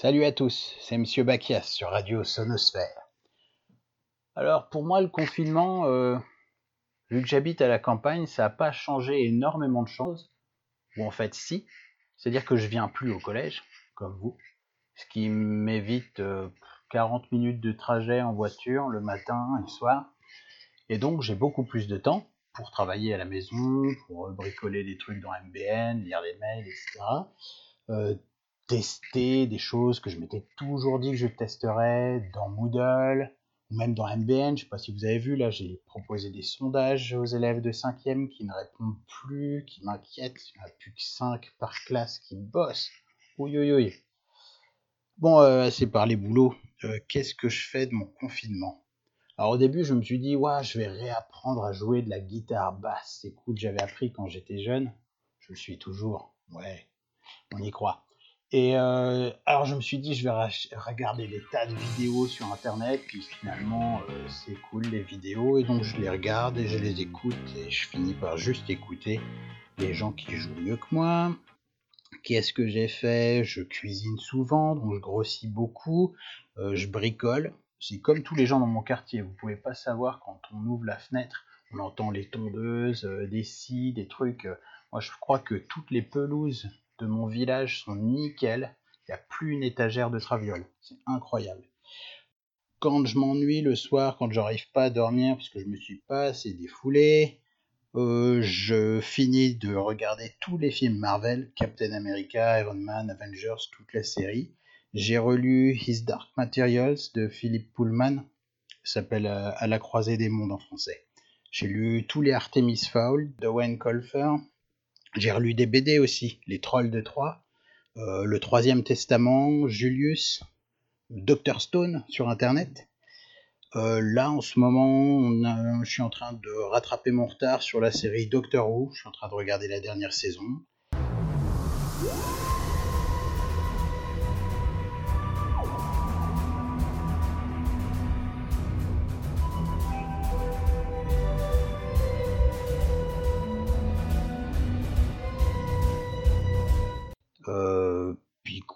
Salut à tous, c'est Monsieur Bakias sur Radio Sonosphère. Alors pour moi le confinement, euh, vu que j'habite à la campagne, ça n'a pas changé énormément de choses. Ou en fait si, c'est-à-dire que je viens plus au collège, comme vous, ce qui m'évite 40 euh, minutes de trajet en voiture le matin et le soir. Et donc j'ai beaucoup plus de temps pour travailler à la maison, pour bricoler des trucs dans MBN, lire les mails, etc tester des choses que je m'étais toujours dit que je testerais dans Moodle ou même dans MBN. Je sais pas si vous avez vu, là, j'ai proposé des sondages aux élèves de 5e qui ne répondent plus, qui m'inquiètent. Il n'y en a plus que 5 par classe qui bossent. Oui, Bon, euh, c'est par les boulots. Euh, qu'est-ce que je fais de mon confinement? Alors au début, je me suis dit, ouais, je vais réapprendre à jouer de la guitare basse. C'est cool, j'avais appris quand j'étais jeune. Je le suis toujours. Ouais, on y croit. Et euh, alors je me suis dit, je vais regarder des tas de vidéos sur Internet, puis finalement euh, c'est cool les vidéos, et donc je les regarde et je les écoute, et je finis par juste écouter les gens qui jouent mieux que moi. Qu'est-ce que j'ai fait? Je cuisine souvent, donc je grossis beaucoup, euh, je bricole. C'est comme tous les gens dans mon quartier, vous pouvez pas savoir quand on ouvre la fenêtre, on entend les tondeuses, des scies, des trucs. moi je crois que toutes les pelouses de mon village sont nickel. Il n'y a plus une étagère de traviole. C'est incroyable. Quand je m'ennuie le soir, quand j'arrive pas à dormir parce que je me suis pas assez défoulé, euh, je finis de regarder tous les films Marvel, Captain America, Iron Man, Avengers, toute la série. J'ai relu His Dark Materials de Philippe Pullman, s'appelle euh, À la croisée des mondes en français. J'ai lu tous les Artemis Fowl de Wayne Colfer, j'ai relu des BD aussi, Les Trolls de Troie, euh, Le Troisième Testament, Julius, Dr Stone sur Internet. Euh, là, en ce moment, je suis en train de rattraper mon retard sur la série Doctor Who. Je suis en train de regarder la dernière saison.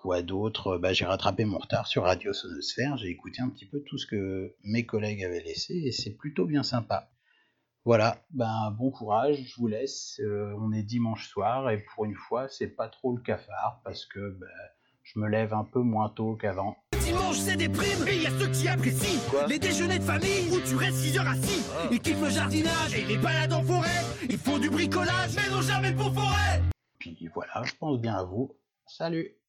Quoi d'autre? Bah, J'ai rattrapé mon retard sur Radio Sonosphère, j'ai écouté un petit peu tout ce que mes collègues avaient laissé et c'est plutôt bien sympa. Voilà, ben bon courage, je vous laisse. Euh, on est dimanche soir et pour une fois, c'est pas trop le cafard parce que ben, je me lève un peu moins tôt qu'avant. Dimanche, c'est des primes et il y a ceux qui apprécient les déjeuners de famille où tu restes 6 heures assis. Ah. Ils kiffent le jardinage et les balades en forêt. Il faut du bricolage, mais non jamais pour forêt. Puis voilà, je pense bien à vous. Salut